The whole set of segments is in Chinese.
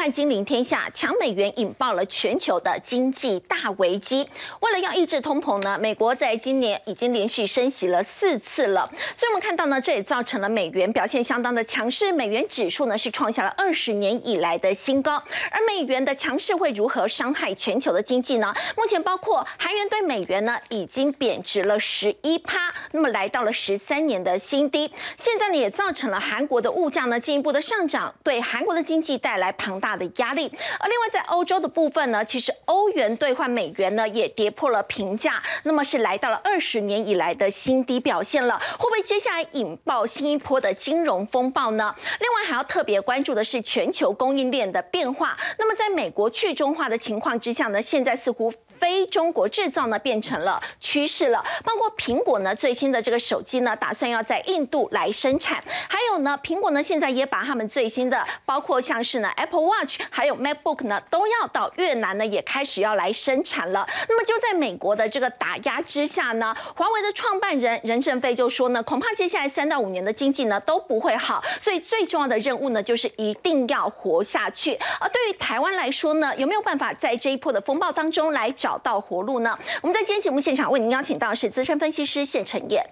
看《金陵天下》，强美元引爆了全球的经济大危机。为了要抑制通膨呢，美国在今年已经连续升息了四次了。所以我们看到呢，这也造成了美元表现相当的强势，美元指数呢是创下了二十年以来的新高。而美元的强势会如何伤害全球的经济呢？目前包括韩元对美元呢已经贬值了十一趴，那么来到了十三年的新低。现在呢也造成了韩国的物价呢进一步的上涨，对韩国的经济带来庞大大的压力。而另外在欧洲的部分呢，其实欧元兑换美元呢也跌破了平价，那么是来到了二十年以来的新低表现了。会不会接下来引爆新一波的金融风暴呢？另外还要特别关注的是全球供应链的变化。那么在美国去中化的情况之下呢，现在似乎。非中国制造呢变成了趋势了，包括苹果呢最新的这个手机呢，打算要在印度来生产，还有呢，苹果呢现在也把他们最新的，包括像是呢 Apple Watch，还有 MacBook 呢，都要到越南呢也开始要来生产了。那么就在美国的这个打压之下呢，华为的创办人任正非就说呢，恐怕接下来三到五年的经济呢都不会好，所以最重要的任务呢就是一定要活下去。而对于台湾来说呢，有没有办法在这一波的风暴当中来找？找到活路呢？我们在今天节目现场为您邀请到是资深分析师谢晨燕、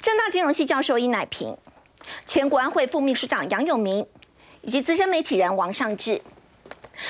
正大金融系教授殷乃平、前国安会副秘书长杨永明，以及资深媒体人王尚志。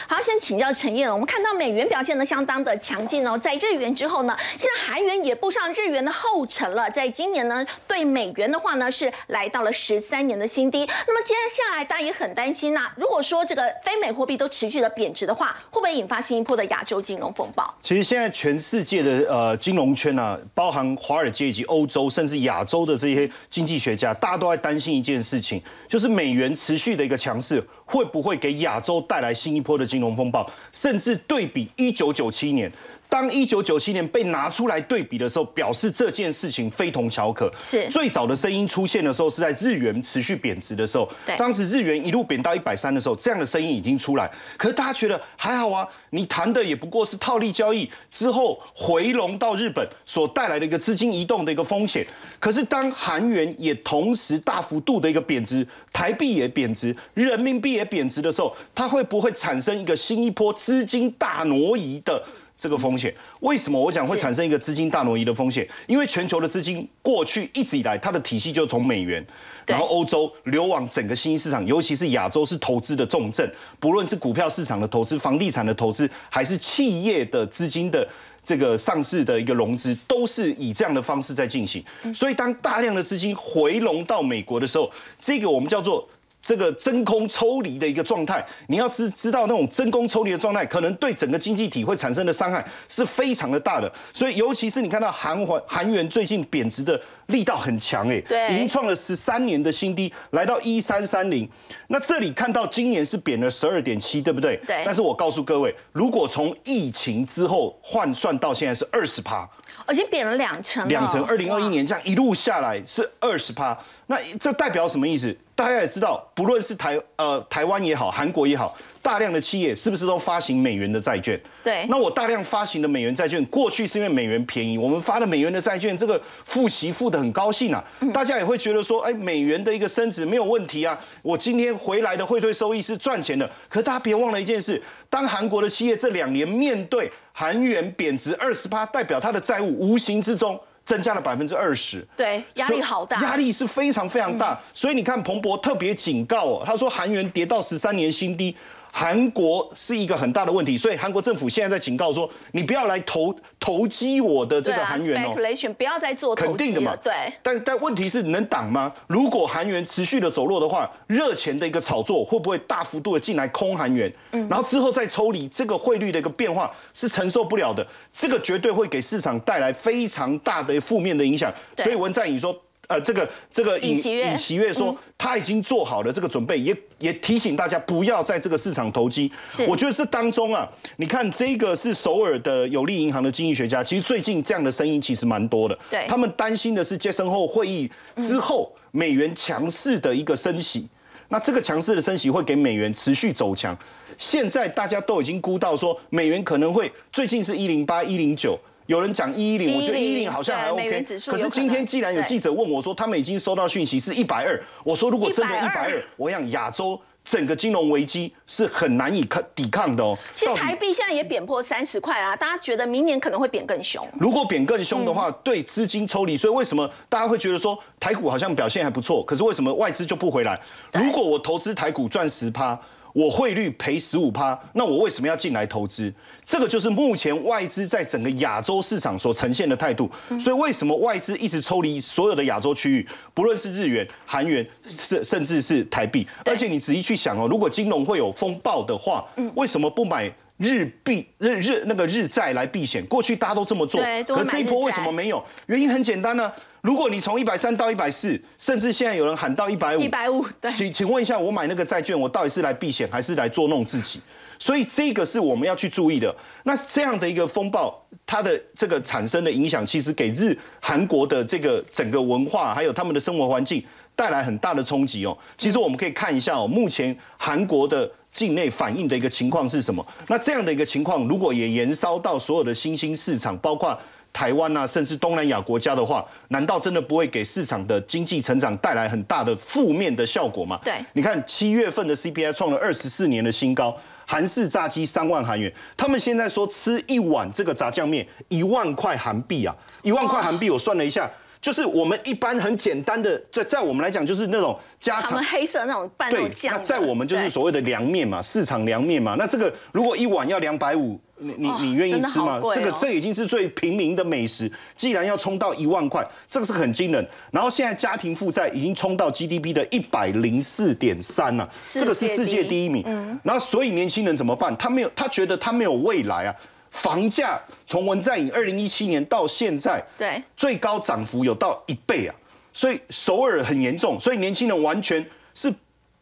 好，先请教陈燕我们看到美元表现的相当的强劲哦，在日元之后呢，现在韩元也步上日元的后尘了。在今年呢，对美元的话呢，是来到了十三年的新低。那么接下来大家也很担心呐，如果说这个非美货币都持续的贬值的话，会不会引发新一波的亚洲金融风暴？其实现在全世界的呃金融圈啊，包含华尔街以及欧洲甚至亚洲的这些经济学家，大家都在担心一件事情，就是美元持续的一个强势。会不会给亚洲带来新一波的金融风暴？甚至对比一九九七年。当一九九七年被拿出来对比的时候，表示这件事情非同小可。是最早的声音出现的时候，是在日元持续贬值的时候。对，当时日元一路贬到一百三的时候，这样的声音已经出来。可是大家觉得还好啊，你谈的也不过是套利交易之后回笼到日本所带来的一个资金移动的一个风险。可是当韩元也同时大幅度的一个贬值，台币也贬值，人民币也贬值的时候，它会不会产生一个新一波资金大挪移的？这个风险为什么我讲会产生一个资金大挪移的风险？因为全球的资金过去一直以来，它的体系就从美元，然后欧洲流往整个新兴市场，尤其是亚洲是投资的重镇，不论是股票市场的投资、房地产的投资，还是企业的资金的这个上市的一个融资，都是以这样的方式在进行。所以当大量的资金回笼到美国的时候，这个我们叫做。这个真空抽离的一个状态，你要知知道那种真空抽离的状态，可能对整个经济体会产生的伤害是非常的大的。所以，尤其是你看到韩环韩元最近贬值的力道很强，哎，对，已经创了十三年的新低，来到一三三零。那这里看到今年是贬了十二点七，对不对？对。但是我告诉各位，如果从疫情之后换算到现在是二十趴。已经贬了两成，两成。二零二一年这样一路下来是二十趴，那这代表什么意思？大家也知道，不论是台呃台湾也好，韩国也好。大量的企业是不是都发行美元的债券？对。那我大量发行的美元债券，过去是因为美元便宜，我们发的美元的债券，这个付息付的很高兴啊。大家也会觉得说，哎，美元的一个升值没有问题啊。我今天回来的汇兑收益是赚钱的。可大家别忘了一件事，当韩国的企业这两年面对韩元贬值二十八，代表它的债务无形之中增加了百分之二十。对，压力好大。压力是非常非常大。所以你看，彭博特别警告哦，他说韩元跌到十三年新低。韩国是一个很大的问题，所以韩国政府现在在警告说，你不要来投投机我的这个韩元哦，不要再做肯定的嘛，对。但但问题是能挡吗？如果韩元持续的走弱的话，热钱的一个炒作会不会大幅度的进来空韩元？嗯，然后之后再抽离，这个汇率的一个变化是承受不了的，这个绝对会给市场带来非常大的负面的影响。所以文在寅说。呃，这个这个尹尹锡悦说他已经做好了这个准备，也也提醒大家不要在这个市场投机。我觉得这当中啊，你看这个是首尔的有利银行的经济学家，其实最近这样的声音其实蛮多的。对，他们担心的是杰森后会议之后美元强势的一个升息，那这个强势的升息会给美元持续走强。现在大家都已经估到说美元可能会最近是一零八一零九。有人讲一一零，我觉得一一零好像还 OK。可是今天既然有记者问我说，他们已经收到讯息是一百二，我说如果真的一百二，我想亚洲整个金融危机是很难以抗抵抗的哦。其实台币现在也贬破三十块啊，大家觉得明年可能会贬更凶。如果贬更凶的话，对资金抽离，所以为什么大家会觉得说台股好像表现还不错？可是为什么外资就不回来？如果我投资台股赚十趴。我汇率赔十五趴，那我为什么要进来投资？这个就是目前外资在整个亚洲市场所呈现的态度。所以为什么外资一直抽离所有的亚洲区域，不论是日元、韩元，甚甚至是台币？而且你仔细去想哦，如果金融会有风暴的话，为什么不买日币、日日那个日债来避险？过去大家都这么做，可这一波为什么没有？原因很简单呢。如果你从一百三到一百四，甚至现在有人喊到一百五，一百五，请请问一下，我买那个债券，我到底是来避险还是来捉弄自己？所以这个是我们要去注意的。那这样的一个风暴，它的这个产生的影响，其实给日韩国的这个整个文化还有他们的生活环境带来很大的冲击哦。其实我们可以看一下哦，目前韩国的境内反映的一个情况是什么？那这样的一个情况，如果也延烧到所有的新兴市场，包括。台湾啊，甚至东南亚国家的话，难道真的不会给市场的经济成长带来很大的负面的效果吗？对，你看七月份的 CPI 创了二十四年的新高，韩式炸鸡三万韩元，他们现在说吃一碗这个炸酱面一万块韩币啊，一万块韩币，我算了一下。就是我们一般很简单的，在在我们来讲，就是那种家常黑色那种拌肉酱。那在我们就是所谓的凉面嘛，市场凉面嘛。那这个如果一碗要两百五，你你你愿意吃吗？这个这已经是最平民的美食。既然要冲到一万块，这个是很惊人。然后现在家庭负债已经冲到 GDP 的一百零四点三了，这个是世界第一名。然后所以年轻人怎么办？他没有，他觉得他没有未来啊。房价从文在寅二零一七年到现在，对最高涨幅有到一倍啊，所以首尔很严重，所以年轻人完全是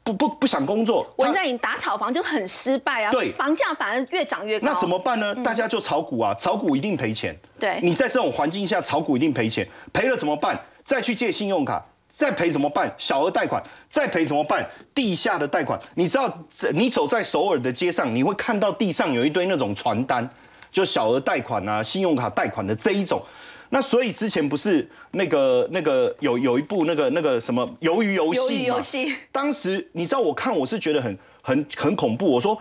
不不不想工作。文在寅打炒房就很失败啊，对，房价反而越涨越高。那怎么办呢？大家就炒股啊，炒股一定赔钱。对，你在这种环境下炒股一定赔钱，赔了怎么办？再去借信用卡，再赔怎么办？小额贷款，再赔怎么办？地下的贷款。你知道，你走在首尔的街上，你会看到地上有一堆那种传单。就小额贷款啊，信用卡贷款的这一种，那所以之前不是那个那个有有一部那个那个什么鱿鱼游戏游戏？当时你知道我看我是觉得很很很恐怖。我说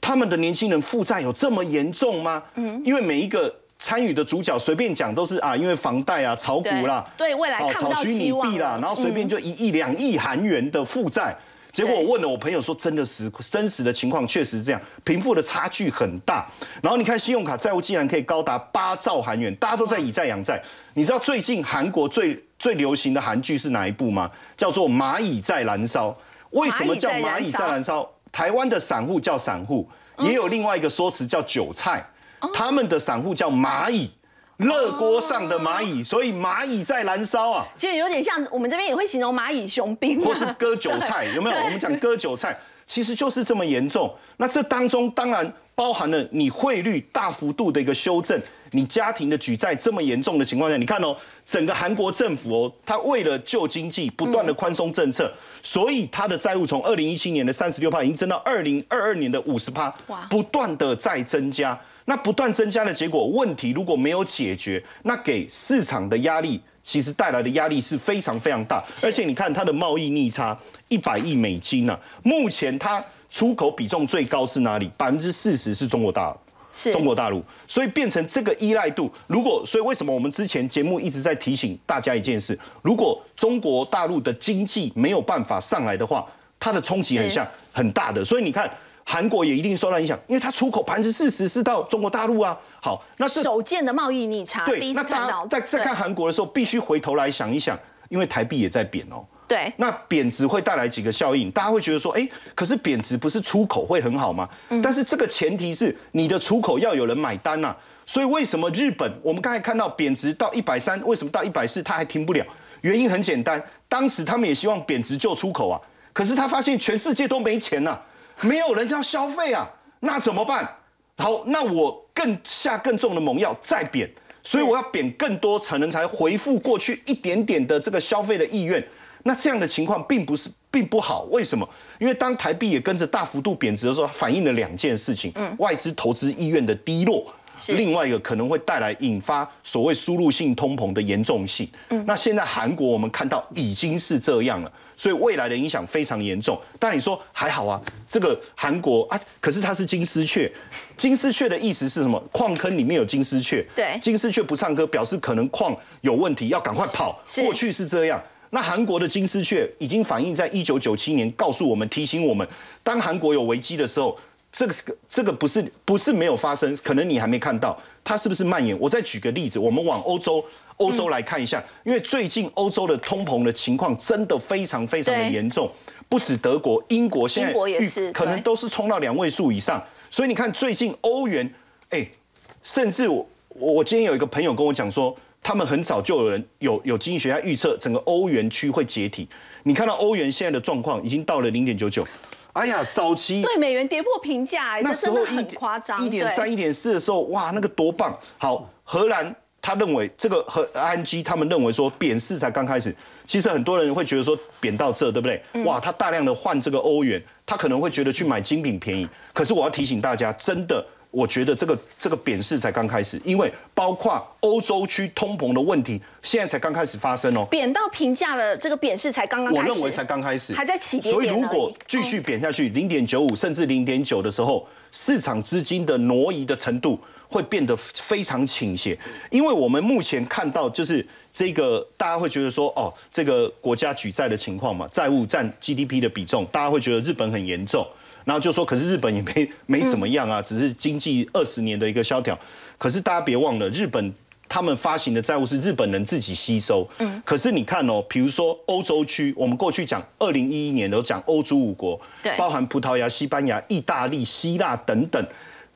他们的年轻人负债有这么严重吗？嗯，因为每一个参与的主角随便讲都是啊，因为房贷啊、炒股啦，对未来看不到希望啦，然后随便就一亿两亿韩元的负债。结果我问了我朋友说，真的实真实的情况确实这样，贫富的差距很大。然后你看信用卡债务竟然可以高达八兆韩元，大家都在以债养债。你知道最近韩国最最流行的韩剧是哪一部吗？叫做《蚂蚁在燃烧》。为什么叫蚂蚁在燃烧？台湾的散户叫散户，也有另外一个说辞叫韭菜。他们的散户叫蚂蚁。热锅上的蚂蚁，所以蚂蚁在燃烧啊，就有点像我们这边也会形容蚂蚁雄兵，或是割韭菜，有没有？我们讲割韭菜，其实就是这么严重。那这当中当然包含了你汇率大幅度的一个修正，你家庭的举债这么严重的情况下，你看哦，整个韩国政府哦，他为了救经济，不断的宽松政策，所以他的债务从二零一七年的三十六趴已经增到二零二二年的五十帕，不断的在增加。那不断增加的结果，问题如果没有解决，那给市场的压力，其实带来的压力是非常非常大。而且你看它的贸易逆差一百亿美金呢，目前它出口比重最高是哪里？百分之四十是中国大，是中国大陆，所以变成这个依赖度。如果所以为什么我们之前节目一直在提醒大家一件事：如果中国大陆的经济没有办法上来的话，它的冲击很像很大的。所以你看。韩国也一定受到影响，因为它出口百分之四十是到中国大陆啊。好，那是首见的贸易逆差。对，那大家在在看韩国的时候，必须回头来想一想，因为台币也在贬哦。对，那贬值会带来几个效应？大家会觉得说，哎，可是贬值不是出口会很好吗？但是这个前提是你的出口要有人买单呐。所以为什么日本我们刚才看到贬值到一百三，为什么到一百四它还停不了？原因很简单，当时他们也希望贬值救出口啊，可是他发现全世界都没钱呐。没有人要消费啊，那怎么办？好，那我更下更重的猛药再贬，所以我要贬更多，才能才回复过去一点点的这个消费的意愿。那这样的情况并不是并不好，为什么？因为当台币也跟着大幅度贬值的时候，反映了两件事情：嗯外资投资意愿的低落，另外一个可能会带来引发所谓输入性通膨的严重性。嗯，那现在韩国我们看到已经是这样了，所以未来的影响非常严重。但你说还好啊，这个韩国啊，可是它是金丝雀，金丝雀的意思是什么？矿坑里面有金丝雀，对，金丝雀不唱歌，表示可能矿有问题，要赶快跑。过去是这样。那韩国的金丝雀已经反映在一九九七年，告诉我们、提醒我们，当韩国有危机的时候，这个是个这个不是不是没有发生，可能你还没看到它是不是蔓延。我再举个例子，我们往欧洲欧洲来看一下，因为最近欧洲的通膨的情况真的非常非常的严重，不止德国，英国现在可能都是冲到两位数以上。所以你看最近欧元，哎，甚至我我今天有一个朋友跟我讲说。他们很早就有人有有经济学家预测整个欧元区会解体。你看到欧元现在的状况已经到了零点九九，哎呀，早期对美元跌破平价，那时候很夸张，一点三、一点四的时候，哇，那个多棒！好，荷兰他认为这个和 NG，他们认为说贬势才刚开始，其实很多人会觉得说贬到这对不对？哇，他大量的换这个欧元，他可能会觉得去买精品便宜。可是我要提醒大家，真的。我觉得这个这个贬势才刚开始，因为包括欧洲区通膨的问题，现在才刚开始发生哦。贬到平价了，这个贬势才刚刚开始。我认为才刚开始，还在起跌所以如果继续贬下去，零点九五甚至零点九的时候，市场资金的挪移的程度会变得非常倾斜。因为我们目前看到就是这个，大家会觉得说，哦，这个国家举债的情况嘛，债务占 GDP 的比重，大家会觉得日本很严重。然后就说，可是日本也没 没怎么样啊，只是经济二十年的一个萧条。可是大家别忘了，日本他们发行的债务是日本人自己吸收。嗯。可是你看哦，比如说欧洲区，我们过去讲二零一一年都讲欧洲五国，对，包含葡萄牙、西班牙、意大利、希腊等等。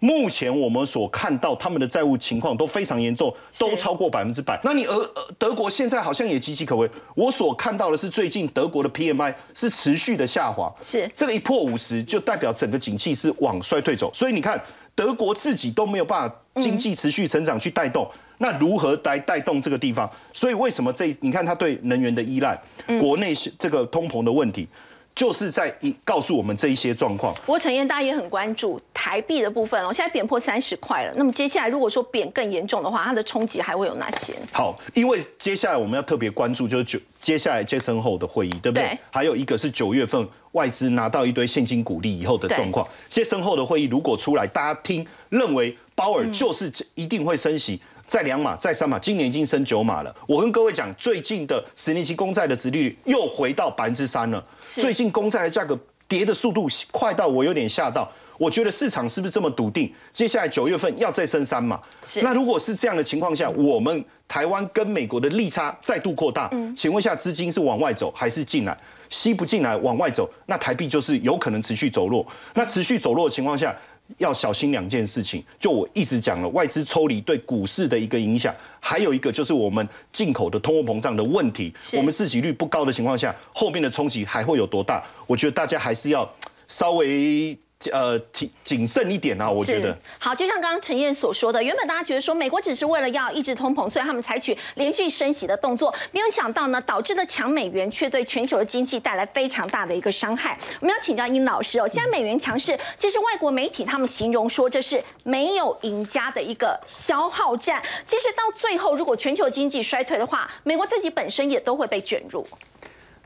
目前我们所看到他们的债务情况都非常严重，都超过百分之百。那你俄德国现在好像也岌岌可危。我所看到的是最近德国的 PMI 是持续的下滑，是这个一破五十就代表整个景气是往衰退走。所以你看德国自己都没有办法经济持续成长去带动，那如何来带动这个地方？所以为什么这你看它对能源的依赖，国内这个通膨的问题？就是在一告诉我们这一些状况。不过陈燕大家也很关注台币的部分哦，现在贬破三十块了。那么接下来如果说贬更严重的话，它的冲击还会有哪些？好，因为接下来我们要特别关注就是九接下来接生后的会议，对不对？还有一个是九月份外资拿到一堆现金股利以后的状况。接生后的会议如果出来，大家听认为鲍尔就是一定会升息。再两码，再三码，今年已经升九码了。我跟各位讲，最近的十年期公债的殖利率又回到百分之三了。最近公债的价格跌的速度快到我有点吓到。我觉得市场是不是这么笃定？接下来九月份要再升三码？那如果是这样的情况下，我们台湾跟美国的利差再度扩大，请问一下，资金是往外走还是进来？吸不进来，往外走，那台币就是有可能持续走弱。那持续走弱的情况下。要小心两件事情，就我一直讲了，外资抽离对股市的一个影响，还有一个就是我们进口的通货膨胀的问题。我们自给率不高的情况下，后面的冲击还会有多大？我觉得大家还是要稍微。呃，谨谨慎一点啊，我觉得好。就像刚刚陈燕所说的，原本大家觉得说美国只是为了要抑制通膨，所以他们采取连续升息的动作，没有想到呢，导致的强美元却对全球的经济带来非常大的一个伤害。我们要请教殷老师哦，现在美元强势，其实外国媒体他们形容说这是没有赢家的一个消耗战。其实到最后，如果全球经济衰退的话，美国自己本身也都会被卷入。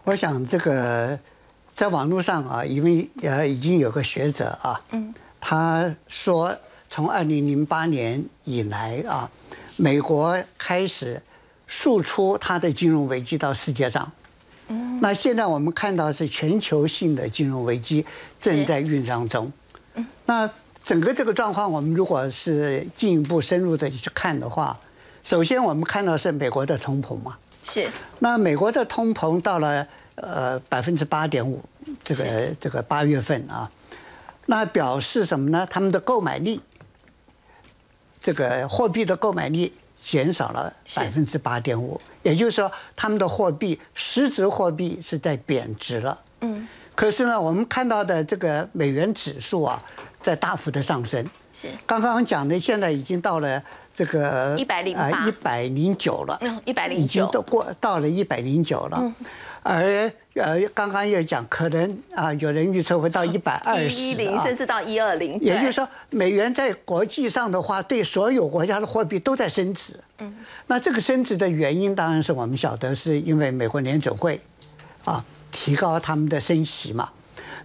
我想这个。在网络上啊，因为呃已经有个学者啊，他说从二零零八年以来啊，美国开始输出它的金融危机到世界上，那现在我们看到是全球性的金融危机正在酝酿中。那整个这个状况，我们如果是进一步深入的去看的话，首先我们看到是美国的通膨嘛，是。那美国的通膨到了。呃，百分之八点五，这个这个八月份啊，那表示什么呢？他们的购买力，这个货币的购买力减少了百分之八点五，也就是说，他们的货币实质货币是在贬值了。嗯。可是呢，我们看到的这个美元指数啊，在大幅的上升。是。刚刚讲的，现在已经到了这个一百零八。一百零九了，嗯，一百零九。已经九都过到了一百零九了，而呃刚刚又讲可能啊有人预测会到一百二十，一一零甚至到一二零，也就是说美元在国际上的话，对所有国家的货币都在升值。嗯，那这个升值的原因当然是我们晓得是因为美国联准会啊提高他们的升息嘛。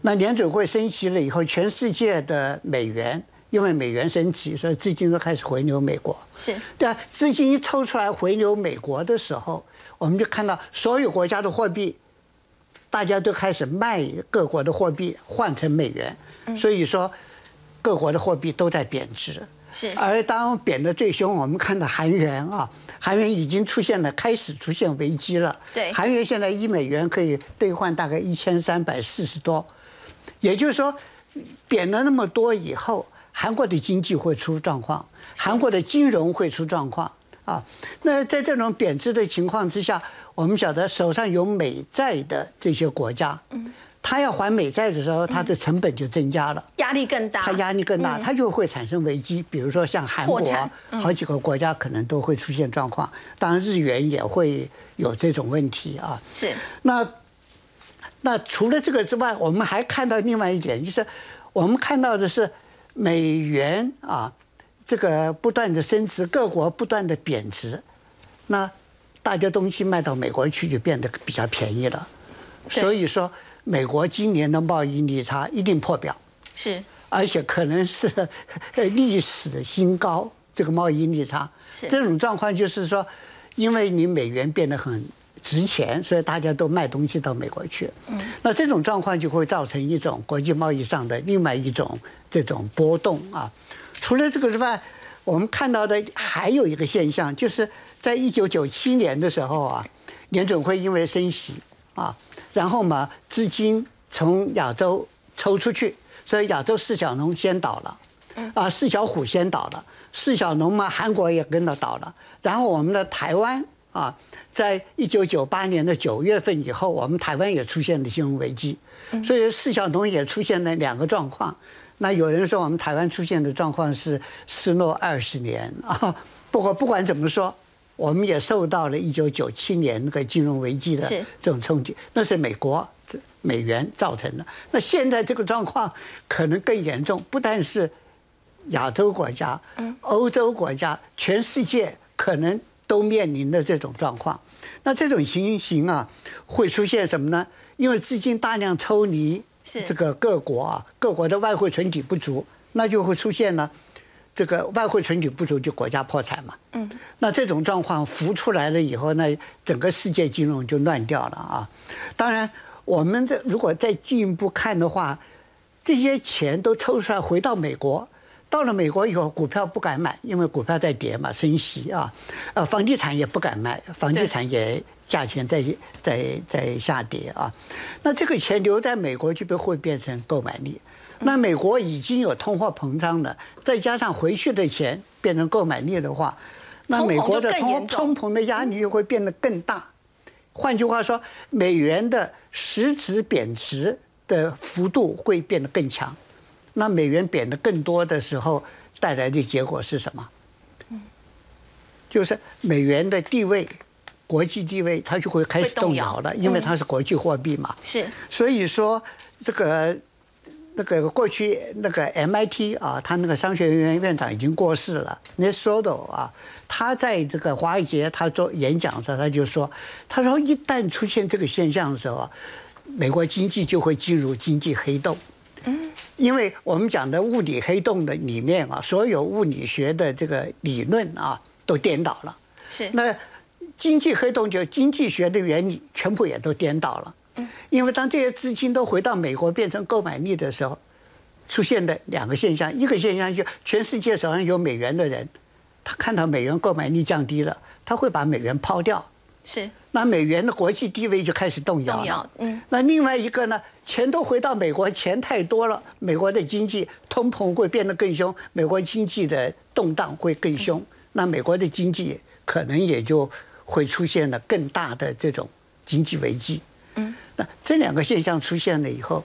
那联准会升息了以后，全世界的美元因为美元升级，所以资金都开始回流美国。是对啊，资金一抽出来回流美国的时候，我们就看到所有国家的货币，大家都开始卖各国的货币换成美元，所以说各国的货币都在贬值。是，而当贬得最凶，我们看到韩元啊，韩元已经出现了开始出现危机了。对，韩元现在一美元可以兑换大概一千三百四十多，也就是说，贬了那么多以后，韩国的经济会出状况，韩国的金融会出状况啊。那在这种贬值的情况之下，我们晓得手上有美债的这些国家，嗯。他要还美债的时候，他的成本就增加了，压力更大。他压力更大，他就会产生危机。比如说像韩国，好几个国家可能都会出现状况。当然，日元也会有这种问题啊。是。那那除了这个之外，我们还看到另外一点，就是我们看到的是美元啊，这个不断的升值，各国不断的贬值，那大家东西卖到美国去就变得比较便宜了。所以说。美国今年的贸易逆差一定破表，是，而且可能是历史新高。这个贸易逆差，这种状况就是说，因为你美元变得很值钱，所以大家都卖东西到美国去。嗯，那这种状况就会造成一种国际贸易上的另外一种这种波动啊。除了这个之外，我们看到的还有一个现象，就是在一九九七年的时候啊，联准会因为升息啊。然后嘛，资金从亚洲抽出去，所以亚洲四小龙先倒了，啊，四小虎先倒了，四小龙嘛，韩国也跟着倒了。然后我们的台湾啊，在一九九八年的九月份以后，我们台湾也出现了金融危机，所以四小龙也出现了两个状况。那有人说我们台湾出现的状况是失落二十年啊，不过不管怎么说。我们也受到了一九九七年那个金融危机的这种冲击，那是美国美元造成的。那现在这个状况可能更严重，不但是亚洲国家、欧洲国家，全世界可能都面临的这种状况。那这种情形啊，会出现什么呢？因为资金大量抽离，这个各国啊，各国的外汇存底不足，那就会出现呢。这个外汇存底不足就国家破产嘛，嗯，那这种状况浮出来了以后呢，整个世界金融就乱掉了啊。当然，我们的如果再进一步看的话，这些钱都抽出来回到美国，到了美国以后，股票不敢买，因为股票在跌嘛，升息啊，呃，房地产也不敢卖，房地产也价钱在在在下跌啊。那这个钱留在美国就被会变成购买力。那美国已经有通货膨胀了，再加上回去的钱变成购买力的话，那美国的通通膨的压力又会变得更大。换句话说，美元的实质贬值的幅度会变得更强。那美元贬得更多的时候，带来的结果是什么？就是美元的地位，国际地位它就会开始动摇了，因为它是国际货币嘛。是。所以说这个。那个过去那个 MIT 啊，他那个商学院院长已经过世了。n e s o d o 啊，他在这个华尔街他做演讲的时候，他就说：“他说一旦出现这个现象的时候，美国经济就会进入经济黑洞。嗯，因为我们讲的物理黑洞的里面啊，所有物理学的这个理论啊都颠倒了。是那经济黑洞就经济学的原理全部也都颠倒了。”因为当这些资金都回到美国变成购买力的时候，出现的两个现象，一个现象就全世界手上有美元的人，他看到美元购买力降低了，他会把美元抛掉，是，那美元的国际地位就开始动摇了。嗯，那另外一个呢，钱都回到美国，钱太多了，美国的经济通膨会变得更凶，美国经济的动荡会更凶，那美国的经济可能也就会出现了更大的这种经济危机。嗯，那这两个现象出现了以后，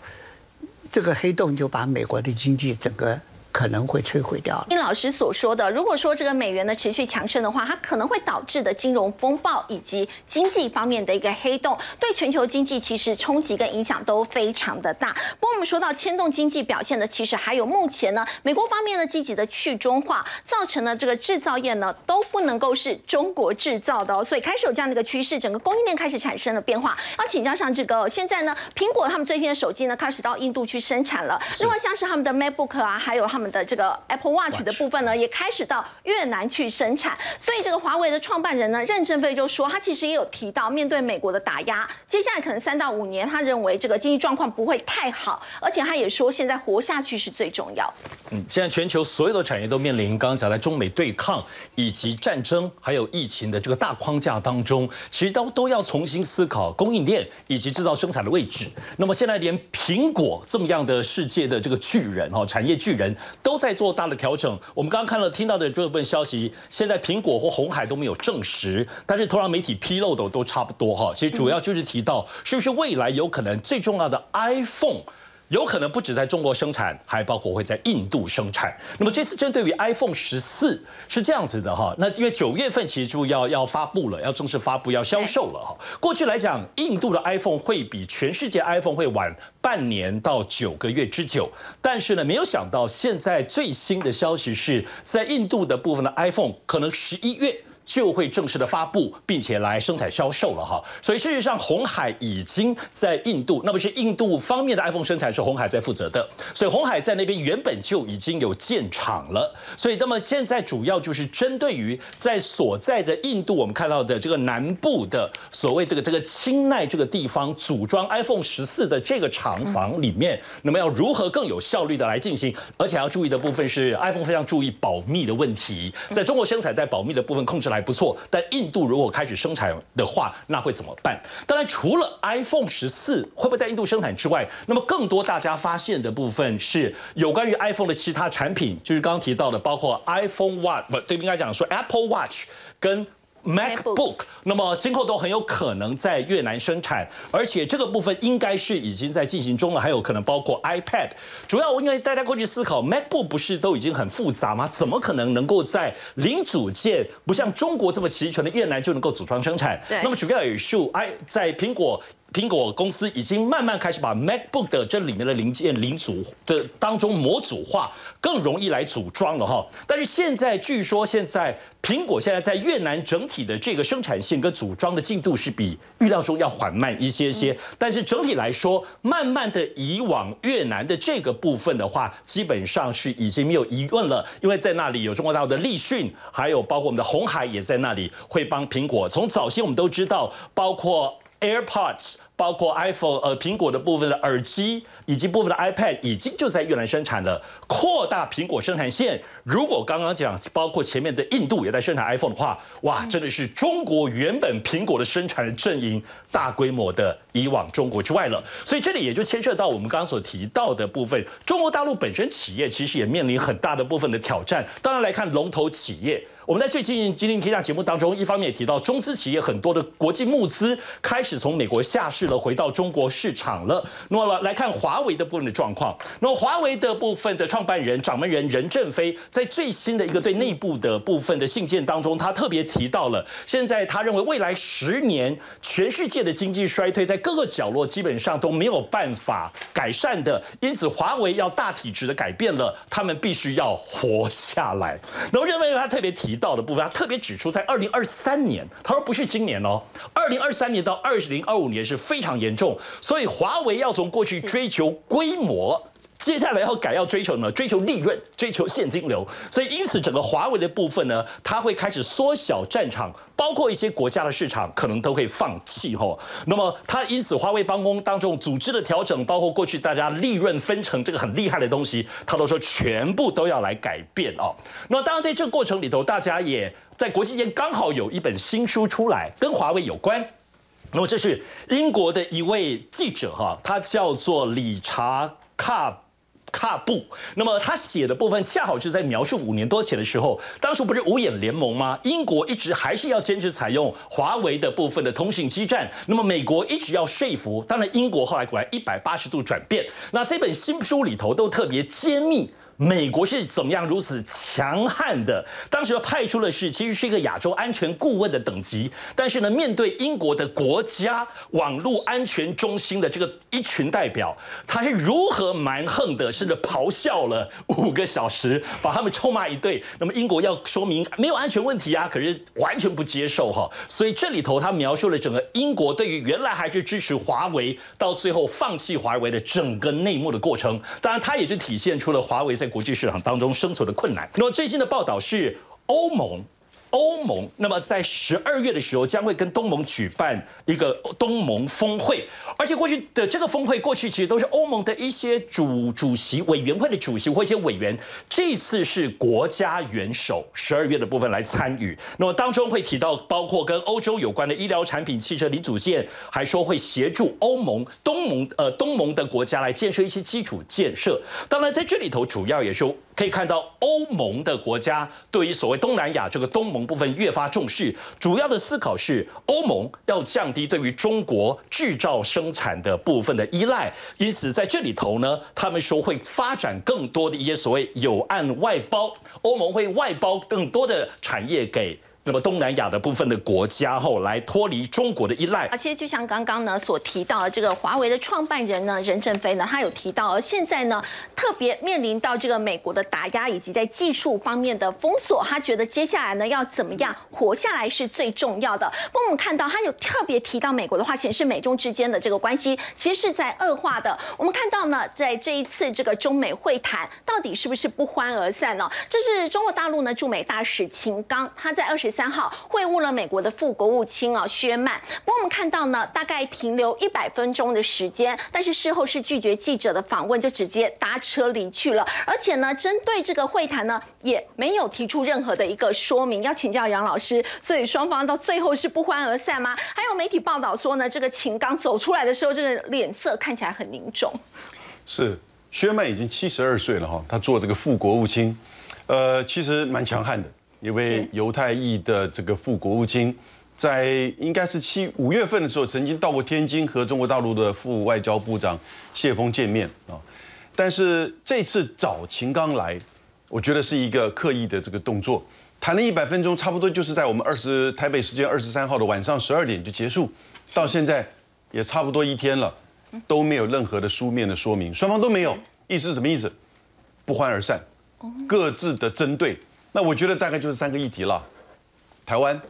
这个黑洞就把美国的经济整个可能会摧毁掉。听老师所说的，如果说这个美元的持续强盛的话，它可能会导致的金融风暴以及经济方面的一个黑洞，对全球经济其实冲击跟影响都非常的大。不过我们说到牵动经济表现的，其实还有目前呢，美国方面呢积极的去中化，造成了这个制造业呢都不能够是中国制造的哦，所以开始有这样的一个趋势，整个供应链开始产生了变化。要请教上志哥，现在呢，苹果他们最近的手机呢开始到印度去生产了，另外像是他们的 MacBook 啊，还有他们的这个 Apple Watch 的部分呢，也开始到越南去生产。所以这个华为的创办人呢，任正非就说，他其实也有提到，面对美国的打压，接下来可能三到五年，他认为这个经济状况不会太好，而且他也说，现在活下去是最重要。嗯，现在全球所有的产业都面临刚刚讲的中美对抗以及战争，还有疫情的这个大框架当中，其实都都要重新思考供应链以及制造生产的位置。那么现在连苹果这么样的世界的这个巨人哈，产业巨人都在做大的调整。我们刚刚看了听到的这份消息，现在苹果或红海都没有证实，但是同样媒体披露的都差不多哈。其实主要就是提到，是不是未来有可能最重要的 iPhone。有可能不止在中国生产，还包括会在印度生产。那么这次针对于 iPhone 十四是这样子的哈，那因为九月份其实就要要发布了，要正式发布要销售了哈。过去来讲，印度的 iPhone 会比全世界 iPhone 会晚半年到九个月之久，但是呢，没有想到现在最新的消息是在印度的部分的 iPhone 可能十一月。就会正式的发布，并且来生产销售了哈。所以事实上，红海已经在印度，那么是印度方面的 iPhone 生产是红海在负责的。所以红海在那边原本就已经有建厂了。所以那么现在主要就是针对于在所在的印度，我们看到的这个南部的所谓这个这个青奈这个地方组装 iPhone 十四的这个厂房里面，那么要如何更有效率的来进行？而且要注意的部分是 iPhone 非常注意保密的问题，在中国生产在保密的部分控制来。还不错，但印度如果开始生产的话，那会怎么办？当然，除了 iPhone 十四会不会在印度生产之外，那么更多大家发现的部分是有关于 iPhone 的其他产品，就是刚刚提到的，包括 iPhone Watch 不对，应该讲说 Apple Watch 跟。MacBook，那么今后都很有可能在越南生产，而且这个部分应该是已经在进行中了，还有可能包括 iPad。主要因为大家过去思考，MacBook 不是都已经很复杂吗？怎么可能能够在零组件不像中国这么齐全的越南就能够组装生产？那么主要也是 i 在苹果。苹果公司已经慢慢开始把 MacBook 的这里面的零件零组的当中模组化，更容易来组装了哈。但是现在据说，现在苹果现在在越南整体的这个生产线跟组装的进度是比预料中要缓慢一些些。但是整体来说，慢慢的移往越南的这个部分的话，基本上是已经没有疑问了，因为在那里有中国大陆的立讯，还有包括我们的红海也在那里会帮苹果。从早先我们都知道，包括。AirPods 包括 iPhone 呃苹果的部分的耳机以及部分的 iPad 已经就在越南生产了，扩大苹果生产线。如果刚刚讲包括前面的印度也在生产 iPhone 的话，哇，真的是中国原本苹果的生产阵营大规模的移往中国之外了。所以这里也就牵涉到我们刚刚所提到的部分，中国大陆本身企业其实也面临很大的部分的挑战。当然来看龙头企业。我们在最近今天天下节目当中，一方面也提到中资企业很多的国际募资开始从美国下市了，回到中国市场了。那么来来看华为的部分的状况，那么华为的部分的创办人掌门人任正非在最新的一个对内部的部分的信件当中，他特别提到了，现在他认为未来十年全世界的经济衰退在各个角落基本上都没有办法改善的，因此华为要大体质的改变了，他们必须要活下来。那么认为他特别提。到的部分，他特别指出，在二零二三年，他说不是今年哦，二零二三年到二零二五年是非常严重，所以华为要从过去追求规模。接下来要改要追求什么？追求利润，追求现金流。所以因此整个华为的部分呢，它会开始缩小战场，包括一些国家的市场可能都会放弃吼。那么它因此华为帮工当中组织的调整，包括过去大家利润分成这个很厉害的东西，他都说全部都要来改变哦。那么当然在这个过程里头，大家也在国际间刚好有一本新书出来，跟华为有关。那么这是英国的一位记者哈，他叫做理查卡。卡布，那么他写的部分恰好就在描述五年多前的时候，当时不是五眼联盟吗？英国一直还是要坚持采用华为的部分的通信基站，那么美国一直要说服，当然英国后来果然一百八十度转变。那这本新书里头都特别揭秘。美国是怎么样如此强悍的？当时要派出的是其实是一个亚洲安全顾问的等级，但是呢，面对英国的国家网络安全中心的这个一群代表，他是如何蛮横的，甚至咆哮了五个小时，把他们臭骂一顿。那么英国要说明没有安全问题啊，可是完全不接受哈。所以这里头他描述了整个英国对于原来还是支持华为，到最后放弃华为的整个内幕的过程。当然，它也就体现出了华为在国际市场当中生存的困难。那么最新的报道是，欧盟。欧盟那么在十二月的时候将会跟东盟举办一个东盟峰会，而且过去的这个峰会过去其实都是欧盟的一些主主席委员会的主席或一些委员，这次是国家元首十二月的部分来参与。那么当中会提到包括跟欧洲有关的医疗产品、汽车零组件，还说会协助欧盟东盟呃东盟的国家来建设一些基础建设。当然在这里头主要也是。可以看到，欧盟的国家对于所谓东南亚这个东盟部分越发重视，主要的思考是欧盟要降低对于中国制造生产的部分的依赖，因此在这里头呢，他们说会发展更多的一些所谓有案外包，欧盟会外包更多的产业给。那么东南亚的部分的国家后来脱离中国的依赖啊，其实就像刚刚呢所提到的，这个华为的创办人呢任正非呢，他有提到，现在呢特别面临到这个美国的打压以及在技术方面的封锁，他觉得接下来呢要怎么样活下来是最重要的。不过我们看到他有特别提到美国的话，显示美中之间的这个关系其实是在恶化的。我们看到呢，在这一次这个中美会谈，到底是不是不欢而散呢？这是中国大陆呢驻美大使秦刚他在二十。三号会晤了美国的副国务卿啊薛曼，不过我们看到呢，大概停留一百分钟的时间，但是事后是拒绝记者的访问，就直接搭车离去了。而且呢，针对这个会谈呢，也没有提出任何的一个说明。要请教杨老师，所以双方到最后是不欢而散吗？还有媒体报道说呢，这个秦刚走出来的时候，这个脸色看起来很凝重。是薛曼已经七十二岁了哈，他做这个副国务卿，呃，其实蛮强悍的。一位犹太裔的这个副国务卿，在应该是七五月份的时候，曾经到过天津和中国大陆的副外交部长谢峰见面啊。但是这次找秦刚来，我觉得是一个刻意的这个动作，谈了一百分钟，差不多就是在我们二十台北时间二十三号的晚上十二点就结束，到现在也差不多一天了，都没有任何的书面的说明，双方都没有，意思是什么意思？不欢而散，各自的针对。那我觉得大概就是三个议题了：台湾、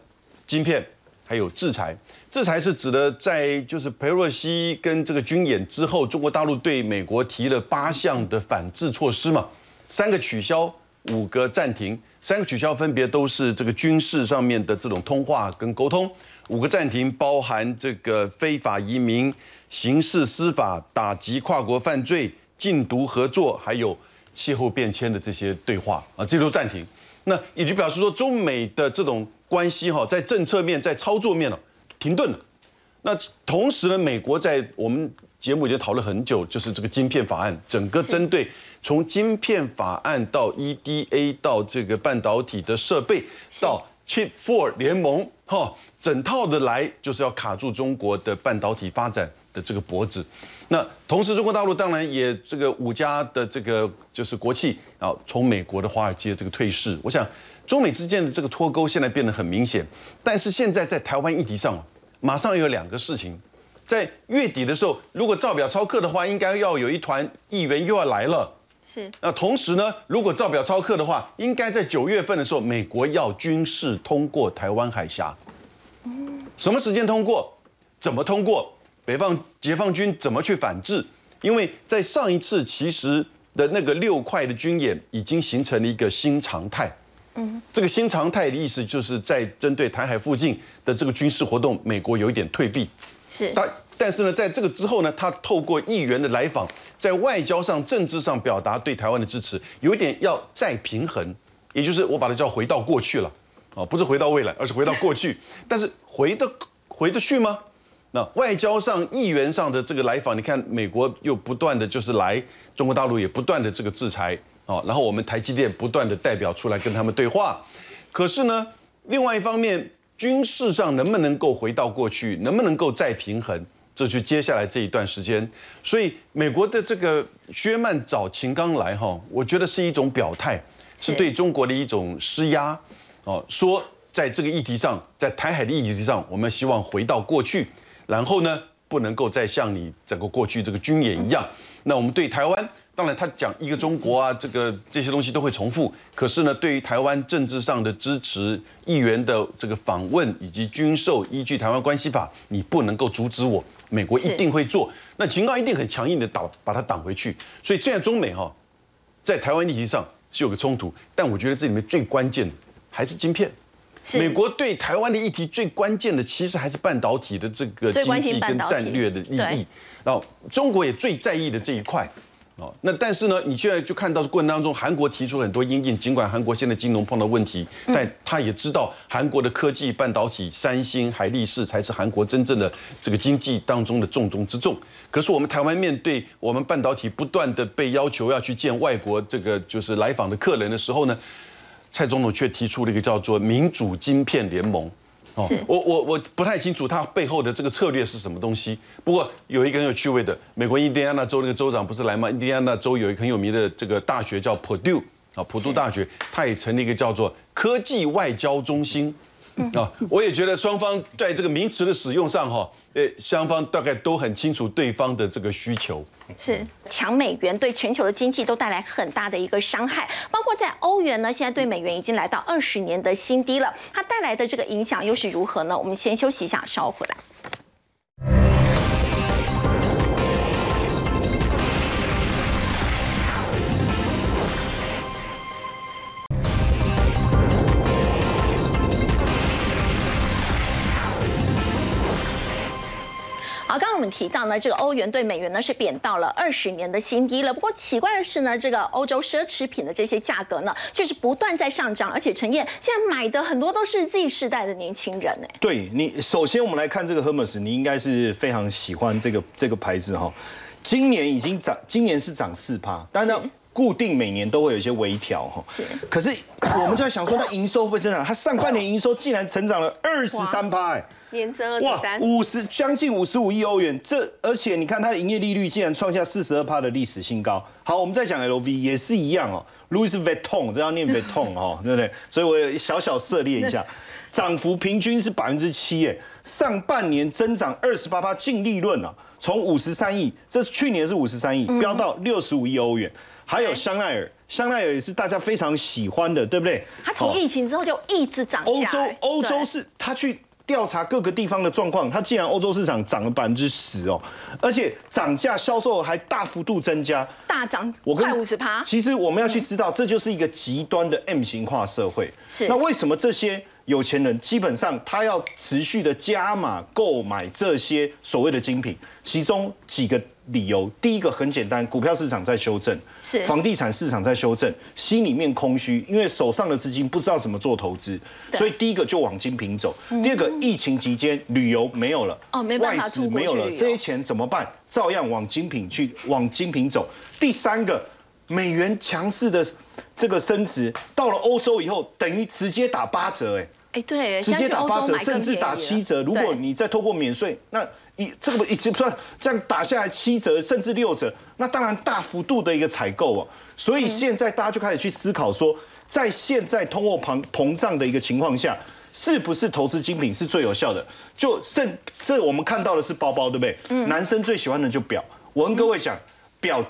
晶片，还有制裁。制裁是指的在就是佩洛西跟这个军演之后，中国大陆对美国提了八项的反制措施嘛，三个取消，五个暂停。三个取消分别都是这个军事上面的这种通话跟沟通，五个暂停包含这个非法移民、刑事司法、打击跨国犯罪、禁毒合作，还有气候变迁的这些对话啊，这都暂停。那也就表示说，中美的这种关系哈，在政策面、在操作面呢，停顿了。那同时呢，美国在我们节目已经讨论很久，就是这个晶片法案，整个针对从晶片法案到 EDA 到这个半导体的设备到 Chip Four 联盟哈，整套的来就是要卡住中国的半导体发展的这个脖子。那同时，中国大陆当然也这个五家的这个就是国企啊，从美国的华尔街这个退市，我想中美之间的这个脱钩现在变得很明显。但是现在在台湾议题上，马上有两个事情，在月底的时候，如果照表超课的话，应该要有一团议员又要来了。是。那同时呢，如果照表超课的话，应该在九月份的时候，美国要军事通过台湾海峡。什么时间通过？怎么通过？北方解放军怎么去反制？因为在上一次其实的那个六块的军演已经形成了一个新常态。嗯，这个新常态的意思就是在针对台海附近的这个军事活动，美国有一点退避。是，但但是呢，在这个之后呢，他透过议员的来访，在外交上、政治上表达对台湾的支持，有一点要再平衡，也就是我把它叫回到过去了。哦，不是回到未来，而是回到过去。但是回得回得去吗？那外交上、议员上的这个来访，你看美国又不断的就是来中国大陆，也不断的这个制裁哦，然后我们台积电不断的代表出来跟他们对话。可是呢，另外一方面，军事上能不能够回到过去，能不能够再平衡，这就接下来这一段时间，所以美国的这个薛曼找秦刚来哈，我觉得是一种表态，是对中国的一种施压，哦，说在这个议题上，在台海的议题上，我们希望回到过去，然后呢，不能够再像你整个过去这个军演一样，那我们对台湾。当然，他讲一个中国啊，这个这些东西都会重复。可是呢，对于台湾政治上的支持、议员的这个访问以及军售，依据《台湾关系法》，你不能够阻止我。美国一定会做，那秦刚一定很强硬的挡，把它挡回去。所以，现在中美哈，在台湾议题上是有个冲突。但我觉得这里面最关键的还是晶片。美国对台湾的议题最关键的，其实还是半导体的这个经济跟战略的利益。然后，中国也最在意的这一块。哦，那但是呢，你现在就看到过程当中，韩国提出了很多阴影，尽管韩国现在金融碰到问题，但他也知道韩国的科技半导体，三星、海力士才是韩国真正的这个经济当中的重中之重。可是我们台湾面对我们半导体不断的被要求要去见外国这个就是来访的客人的时候呢，蔡总统却提出了一个叫做民主晶片联盟。哦我我我不太清楚他背后的这个策略是什么东西。不过有一个很有趣味的，美国印第安纳州那个州长不是来吗？印第安纳州有一个很有名的这个大学叫普渡啊，普渡大学，他也成立一个叫做科技外交中心。啊，我也觉得双方在这个名词的使用上，哈，呃，双方大概都很清楚对方的这个需求。是强美元对全球的经济都带来很大的一个伤害，包括在欧元呢，现在对美元已经来到二十年的新低了，它带来的这个影响又是如何呢？我们先休息一下，稍后回来。我们提到呢，这个欧元对美元呢是贬到了二十年的新低了。不过奇怪的是呢，这个欧洲奢侈品的这些价格呢，就是不断在上涨，而且陈燕现在买的很多都是 Z 世代的年轻人哎。对你，首先我们来看这个 Hermes，你应该是非常喜欢这个这个牌子哈。今年已经涨，今年是涨四趴，当然固定每年都会有一些微调哈。是。可是我们就在想说，它营收会不会增长？它上半年营收竟然成长了二十三趴哎。年增二十三，五十将近五十五亿欧元，这而且你看它的营业利率竟然创下四十二帕的历史新高。好，我们再讲 LV 也是一样哦，Louis Vuitton 这要念 Vuitton 哦，对不对？所以我小小涉猎一下，涨幅平均是百分之七，耶，上半年增长二十八帕，净利润啊，从五十三亿，这是去年是五十三亿，飙到六十五亿欧元。还有香奈儿，香奈儿也是大家非常喜欢的，对不对？它从疫情之后就一直涨欧洲，欧洲是它去。调查各个地方的状况，它既然欧洲市场涨了百分之十哦，而且涨价销售还大幅度增加，大涨快五十趴。其实我们要去知道，这就是一个极端的 M 型化社会。是那为什么这些有钱人基本上他要持续的加码购买这些所谓的精品？其中几个。理由第一个很简单，股票市场在修正，是房地产市场在修正，心里面空虚，因为手上的资金不知道怎么做投资，所以第一个就往精品走。第二个，疫情期间旅游没有了，哦，没办法出没有了，这些钱怎么办？照样往精品去，往精品走。第三个，美元强势的这个升值，到了欧洲以后，等于直接打八折，哎，哎，对，直接打八折，甚至打七折。如果你再透过免税，那。一这个一直不算这样打下来七折甚至六折，那当然大幅度的一个采购哦。所以现在大家就开始去思考说，在现在通货膨膨胀的一个情况下，是不是投资精品是最有效的？就甚这我们看到的是包包，对不对？嗯。男生最喜欢的就表，我跟各位讲，表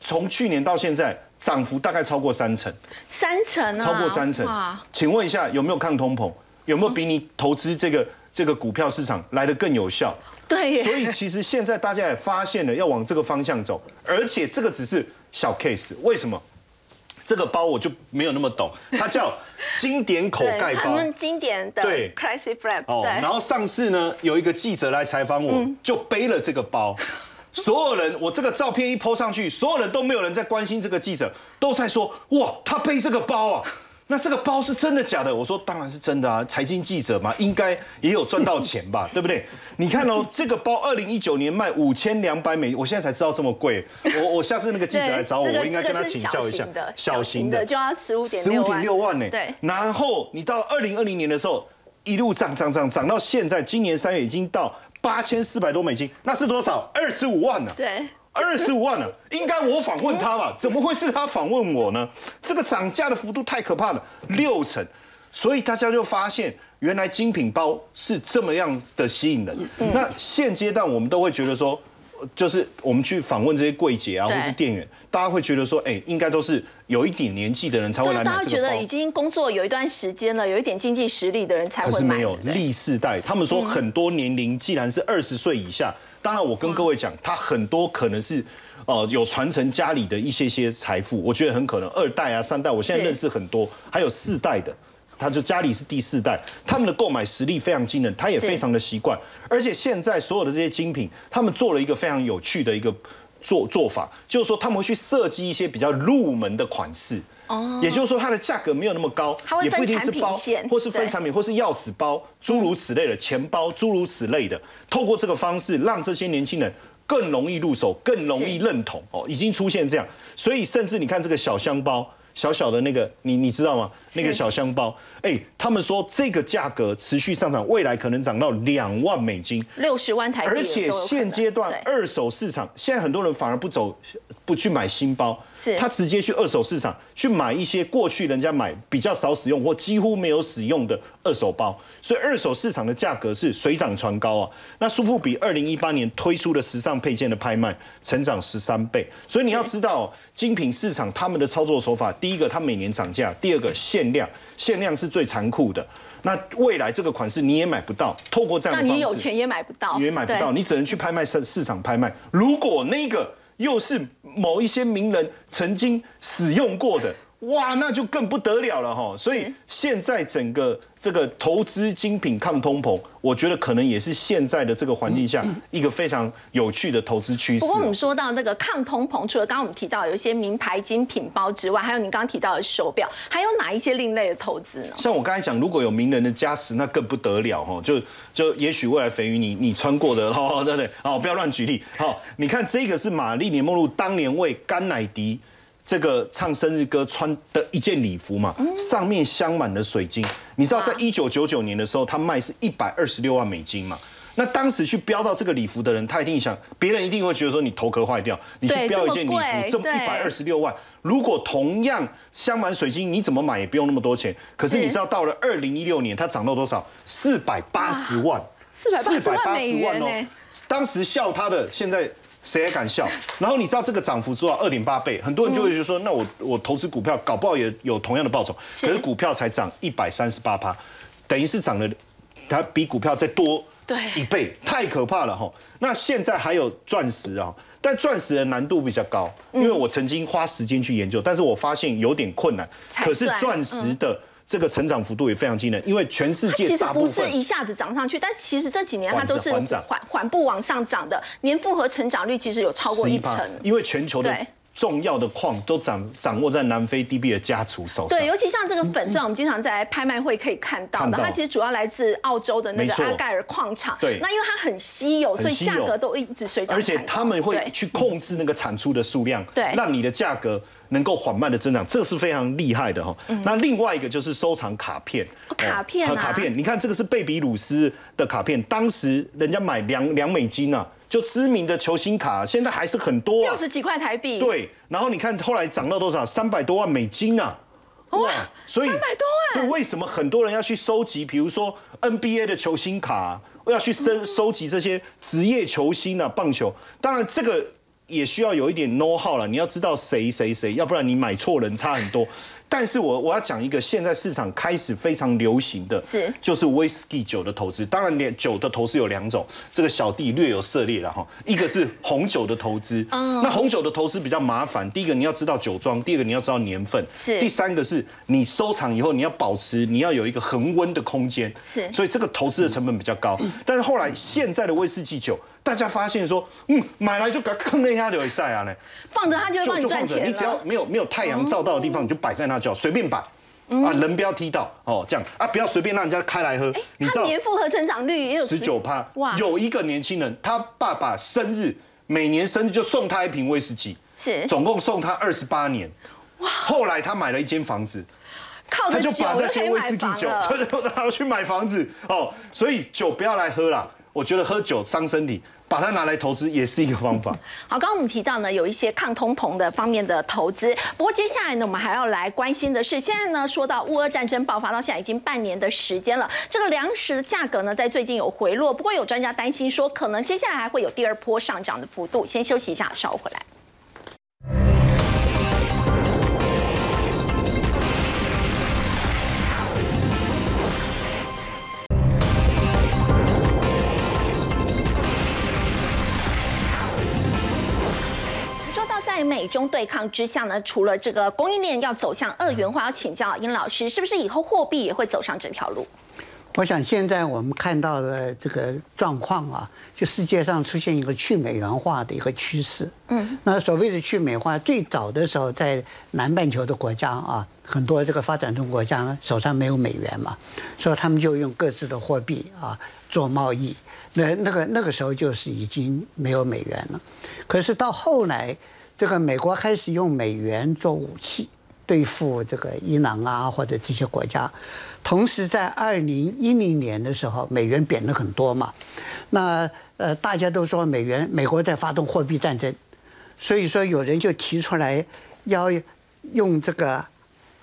从去年到现在涨幅大概超过三成，三成啊，超过三成。请问一下，有没有抗通膨？有没有比你投资这个这个股票市场来的更有效？对，所以其实现在大家也发现了要往这个方向走，而且这个只是小 case。为什么？这个包我就没有那么懂，它叫经典口盖包，他们经典的对 classic flap。哦，然后上次呢有一个记者来采访我，就背了这个包，所有人我这个照片一 po 上去，所有人都没有人在关心这个记者，都在说哇他背这个包啊。那这个包是真的假的？我说当然是真的啊，财经记者嘛，应该也有赚到钱吧，对不对？你看哦，这个包二零一九年卖五千两百美，我现在才知道这么贵。我我下次那个记者来找我，我应该跟他请教一下。小型的就要十五点十五点六万呢。对。然后你到二零二零年的时候，一路涨涨涨涨到现在，今年三月已经到八千四百多美金，那是多少？二十五万呢？对。二十五万了，应该我访问他吧？怎么会是他访问我呢？这个涨价的幅度太可怕了，六成。所以大家就发现，原来精品包是这么样的吸引人。那现阶段我们都会觉得说。就是我们去访问这些柜姐啊，或是店员，大家会觉得说，哎，应该都是有一点年纪的人才会来买这个包。大家觉得已经工作有一段时间了，有一点经济实力的人才会买。可是没有历世代，他们说很多年龄既然是二十岁以下，当然我跟各位讲，他很多可能是哦有传承家里的一些些财富，我觉得很可能二代啊、三代，我现在认识很多，还有四代的。他就家里是第四代，他们的购买实力非常惊人，他也非常的习惯。而且现在所有的这些精品，他们做了一个非常有趣的一个做做法，就是说他们会去设计一些比较入门的款式。哦，也就是说它的价格没有那么高，也不一定是包，或是分产品，或是钥匙包，诸如此类的钱包，诸如此类的。透过这个方式，让这些年轻人更容易入手，更容易认同。哦，已经出现这样，所以甚至你看这个小香包。小小的那个，你你知道吗？那个小香包，哎，他们说这个价格持续上涨，未来可能涨到两万美金，六十万台币。而且现阶段二手市场，现在很多人反而不走，不去买新包，是他直接去二手市场去买一些过去人家买比较少使用或几乎没有使用的二手包，所以二手市场的价格是水涨船高啊。那苏富比二零一八年推出的时尚配件的拍卖，成长十三倍，所以你要知道。精品市场他们的操作手法，第一个它每年涨价，第二个限量，限量是最残酷的。那未来这个款式你也买不到，透过这样的方式，你有钱也买不到，也买不到，你只能去拍卖市市场拍卖。如果那个又是某一些名人曾经使用过的。哇，那就更不得了了哈！所以现在整个这个投资精品抗通膨，我觉得可能也是现在的这个环境下一个非常有趣的投资趋势。不过我们说到那个抗通膨，除了刚刚我们提到有一些名牌精品包之外，还有你刚刚提到的手表，还有哪一些另类的投资呢？像我刚才讲，如果有名人的加持，那更不得了哈！就就也许未来肥鱼你你穿过的哦，对不对？哦，不要乱举例。好，你看这个是玛丽莲梦露当年为甘乃迪。这个唱生日歌穿的一件礼服嘛，上面镶满了水晶。你知道，在一九九九年的时候，他卖是一百二十六万美金嘛？那当时去标到这个礼服的人，他一定想，别人一定会觉得说你头壳坏掉，你去标一件礼服这么一百二十六万。如果同样镶满水晶，你怎么买也不用那么多钱。可是你知道，到了二零一六年，它涨到多少？四百八十万，四百八十万哦。当时笑他的，现在。谁还敢笑？然后你知道这个涨幅多少？二点八倍，很多人就会觉得说，那我我投资股票，搞不好也有同样的报酬。可是股票才涨一百三十八趴，等于是涨了，它比股票再多一倍，太可怕了哈。那现在还有钻石啊，但钻石的难度比较高，因为我曾经花时间去研究，但是我发现有点困难。可是钻石的。这个成长幅度也非常惊人，因为全世界大部分不是一下子涨上去，但其实这几年它都是缓缓步往上涨的，年复合成长率其实有超过一成。因为全球的重要的矿都掌掌握在南非 DB 的家族手上。对，尤其像这个粉钻，我们经常在拍卖会可以看到的，它其实主要来自澳洲的那个阿盖尔矿场。对，那因为它很稀有，所以价格都一直水涨。而且他们会去控制那个产出的数量，对，让你的价格。能够缓慢的增长，这是非常厉害的哈。那另外一个就是收藏卡片，卡片和卡片，你看这个是贝比鲁斯的卡片，当时人家买两两美金啊，就知名的球星卡，现在还是很多，六十几块台币。对，然后你看后来涨到多少？三百多万美金啊！哇，所以三百多万。所以为什么很多人要去收集，比如说 NBA 的球星卡，要去收收集这些职业球星啊，棒球？当然这个。也需要有一点 know how 了，你要知道谁谁谁，要不然你买错人差很多。但是我我要讲一个现在市场开始非常流行的，是就是威士忌酒的投资。当然，连酒的投资有两种，这个小弟略有涉猎了哈。一个是红酒的投资，那红酒的投资比较麻烦。第一个你要知道酒庄，第二个你要知道年份，是。第三个是你收藏以后你要保持，你要有一个恒温的空间，是。所以这个投资的成本比较高。但是后来现在的威士忌酒。大家发现说，嗯，买来就给它坑一下就会晒啊呢，放着它就帮你赚钱你只要没有没有太阳照到的地方，你就摆在那就好，随便摆，啊，人不要踢到哦，这样啊，不要随便让人家开来喝。你知道年复合成长率也有十九趴，哇！有一个年轻人，他爸爸生日，每年生日就送他一瓶威士忌，是，总共送他二十八年，哇！后来他买了一间房子，靠着酒威士忌酒，他就他要去买房子哦，所以酒不要来喝了。我觉得喝酒伤身体，把它拿来投资也是一个方法。好，刚刚我们提到呢，有一些抗通膨的方面的投资。不过接下来呢，我们还要来关心的是，现在呢，说到乌俄战争爆发到现在已经半年的时间了，这个粮食的价格呢，在最近有回落。不过有专家担心说，可能接下来还会有第二波上涨的幅度。先休息一下，稍后回来。中对抗之下呢，除了这个供应链要走向二元化，要请教殷老师，是不是以后货币也会走上这条路？我想现在我们看到的这个状况啊，就世界上出现一个去美元化的一个趋势。嗯，那所谓的去美化，最早的时候在南半球的国家啊，很多这个发展中国家手上没有美元嘛，所以他们就用各自的货币啊做贸易。那那个那个时候就是已经没有美元了。可是到后来。这个美国开始用美元做武器对付这个伊朗啊或者这些国家，同时在二零一零年的时候，美元贬了很多嘛，那呃大家都说美元美国在发动货币战争，所以说有人就提出来要用这个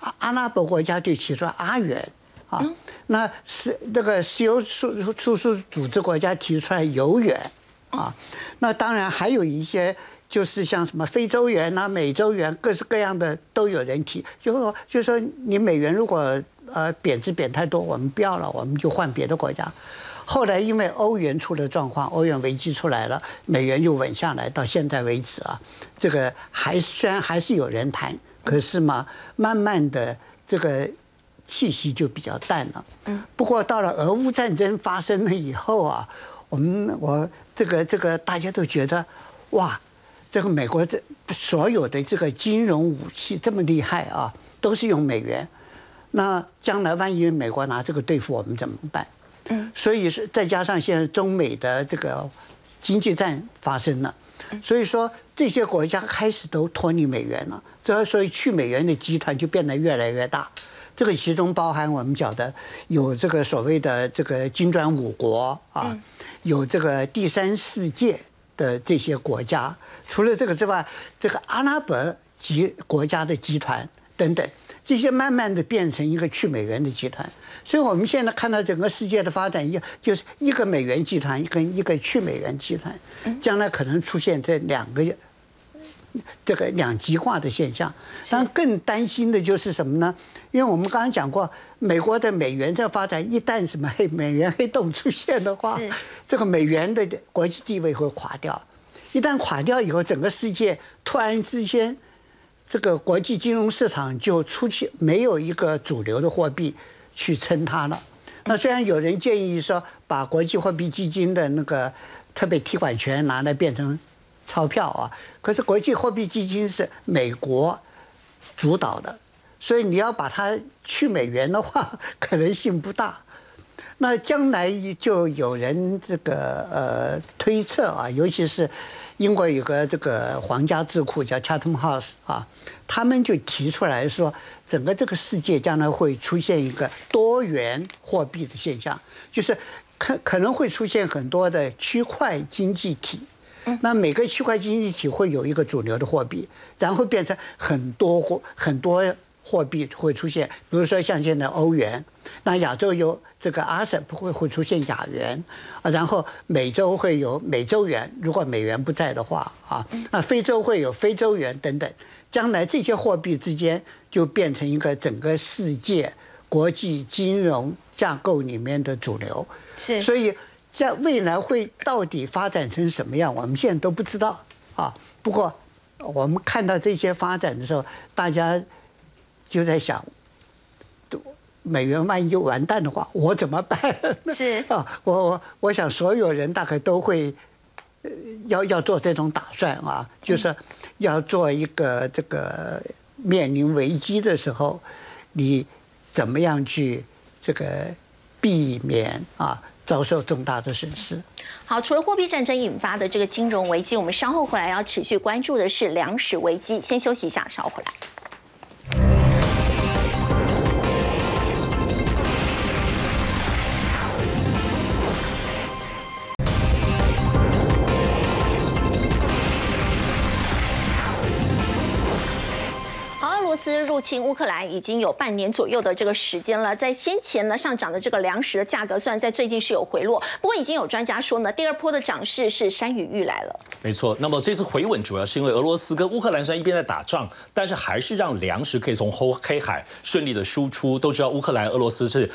阿阿拉伯国家就提出阿元啊，那是那个石油输输出组织国家提出来油元啊，那当然还有一些。就是像什么非洲元啊、美洲元，各式各样的都有人提，就说就说你美元如果呃贬值贬太多，我们不要了，我们就换别的国家。后来因为欧元出了状况，欧元危机出来了，美元就稳下来。到现在为止啊，这个还虽然还是有人谈，可是嘛，慢慢的这个气息就比较淡了。嗯。不过到了俄乌战争发生了以后啊，我们我这个这个大家都觉得哇。这个美国这所有的这个金融武器这么厉害啊，都是用美元。那将来万一美国拿这个对付我们怎么办？嗯，所以是再加上现在中美的这个经济战发生了，所以说这些国家开始都脱离美元了。这所以去美元的集团就变得越来越大。这个其中包含我们讲的有这个所谓的这个金砖五国啊，有这个第三世界的这些国家。除了这个之外，这个阿拉伯集国家的集团等等，这些慢慢的变成一个去美元的集团。所以我们现在看到整个世界的发展，一就是一个美元集团跟一个去美元集团，将来可能出现这两个这个两极化的现象。但更担心的就是什么呢？因为我们刚刚讲过，美国的美元在发展，一旦什么黑美元黑洞出现的话，这个美元的国际地位会垮掉。一旦垮掉以后，整个世界突然之间，这个国际金融市场就出现没有一个主流的货币去撑它了。那虽然有人建议说，把国际货币基金的那个特别提款权拿来变成钞票啊，可是国际货币基金是美国主导的，所以你要把它去美元的话，可能性不大。那将来就有人这个呃推测啊，尤其是。英国有个这个皇家智库叫 Chatham House 啊，他们就提出来说，整个这个世界将来会出现一个多元货币的现象，就是可可能会出现很多的区块经济体，那每个区块经济体会有一个主流的货币，然后变成很多货很多货币会出现，比如说像现在欧元，那亚洲有。这个阿什不会会出现亚元，啊，然后美洲会有美洲元，如果美元不在的话，啊，那非洲会有非洲元等等，将来这些货币之间就变成一个整个世界国际金融架构里面的主流。是，所以在未来会到底发展成什么样，我们现在都不知道啊。不过我们看到这些发展的时候，大家就在想。美元万一完蛋的话，我怎么办？是啊，我 我我想所有人大概都会，要要做这种打算啊，就是要做一个这个面临危机的时候，你怎么样去这个避免啊遭受重大的损失？好，除了货币战争引发的这个金融危机，我们稍后回来要持续关注的是粮食危机。先休息一下，稍后回来。侵乌克兰已经有半年左右的这个时间了，在先前呢上涨的这个粮食的价格，虽然在最近是有回落，不过已经有专家说呢，第二波的涨势是山雨欲来了。没错，那么这次回稳主要是因为俄罗斯跟乌克兰虽然一边在打仗，但是还是让粮食可以从黑黑海顺利的输出。都知道乌克兰、俄罗斯是。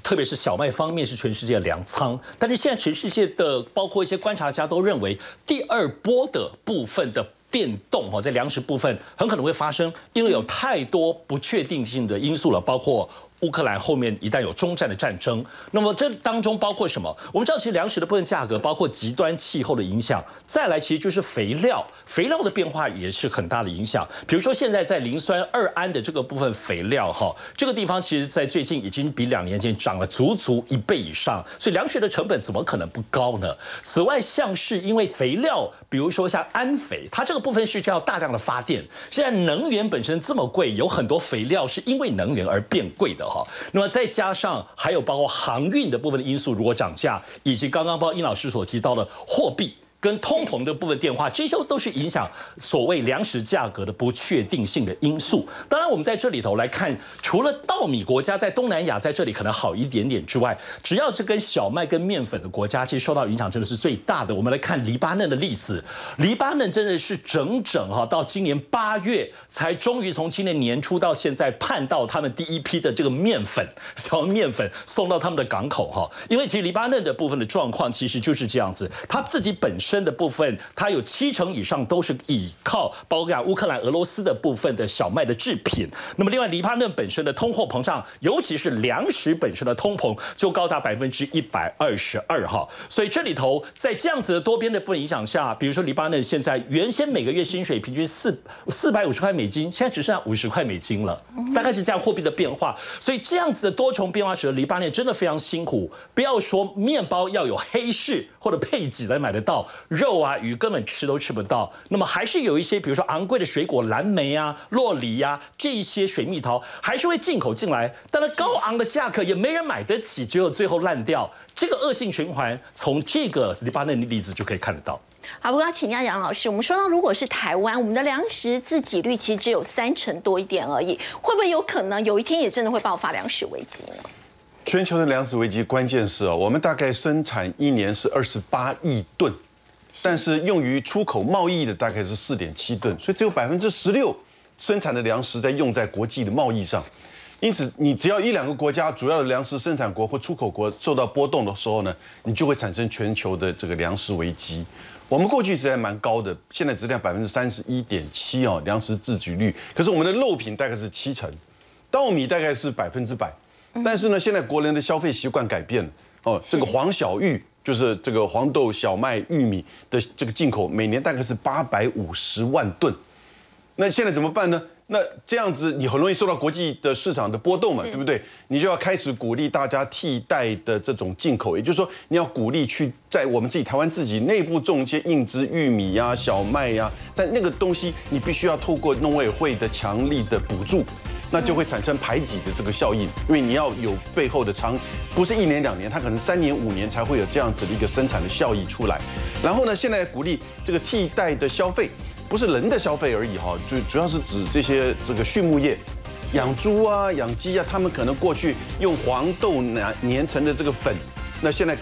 特别是小麦方面是全世界粮仓，但是现在全世界的包括一些观察家都认为，第二波的部分的变动哈，在粮食部分很可能会发生，因为有太多不确定性的因素了，包括。乌克兰后面一旦有中战的战争，那么这当中包括什么？我们知道，其实粮食的部分价格包括极端气候的影响，再来其实就是肥料，肥料的变化也是很大的影响。比如说现在在磷酸二铵的这个部分肥料，哈，这个地方其实在最近已经比两年前涨了足足一倍以上，所以粮食的成本怎么可能不高呢？此外，像是因为肥料，比如说像氨肥，它这个部分是需要大量的发电，现在能源本身这么贵，有很多肥料是因为能源而变贵的。好，那么再加上还有包括航运的部分的因素，如果涨价，以及刚刚包括殷老师所提到的货币。跟通膨的部分电话，这些都是影响所谓粮食价格的不确定性的因素。当然，我们在这里头来看，除了稻米国家在东南亚在这里可能好一点点之外，只要是跟小麦跟面粉的国家，其实受到影响真的是最大的。我们来看黎巴嫩的例子，黎巴嫩真的是整整哈到今年八月才终于从今年年初到现在盼到他们第一批的这个面粉小面粉送到他们的港口哈。因为其实黎巴嫩的部分的状况其实就是这样子，他自己本身。身的部分，它有七成以上都是依靠包括乌克兰、俄罗斯的部分的小麦的制品。那么，另外黎巴嫩本身的通货膨胀，尤其是粮食本身的通膨，就高达百分之一百二十二哈。所以这里头在这样子的多边的部分影响下，比如说黎巴嫩现在原先每个月薪水平均四四百五十块美金，现在只剩下五十块美金了，大概是这样货币的变化。所以这样子的多重变化使得黎巴嫩真的非常辛苦。不要说面包要有黑市或者配给才买得到。肉啊鱼根本吃都吃不到，那么还是有一些，比如说昂贵的水果，蓝莓啊、洛梨啊这一些水蜜桃，还是会进口进来，但是高昂的价格也没人买得起，只有最后烂掉。这个恶性循环，从这个黎巴嫩的例子就可以看得到。好，我要请教杨老师，我们说到如果是台湾，我们的粮食自给率其实只有三成多一点而已，会不会有可能有一天也真的会爆发粮食危机呢？全球的粮食危机关键是哦，我们大概生产一年是二十八亿吨。但是用于出口贸易的大概是四点七吨，所以只有百分之十六生产的粮食在用在国际的贸易上。因此，你只要一两个国家主要的粮食生产国或出口国受到波动的时候呢，你就会产生全球的这个粮食危机。我们过去实在蛮高的，现在只量百分之三十一点七哦，粮食自给率。可是我们的肉品大概是七成，稻米大概是百分之百。但是呢，现在国人的消费习惯改变了哦，这个黄小玉。就是这个黄豆、小麦、玉米的这个进口，每年大概是八百五十万吨。那现在怎么办呢？那这样子你很容易受到国际的市场的波动嘛，对不对？你就要开始鼓励大家替代的这种进口，也就是说，你要鼓励去在我们自己台湾自己内部种一些硬质玉米呀、小麦呀，但那个东西你必须要透过农委会的强力的补助。那就会产生排挤的这个效应，因为你要有背后的长，不是一年两年，它可能三年五年才会有这样子的一个生产的效益出来。然后呢，现在鼓励这个替代的消费，不是人的消费而已哈，就主要是指这些这个畜牧业，养猪啊、养鸡啊，他们可能过去用黄豆粘粘成的这个粉，那现在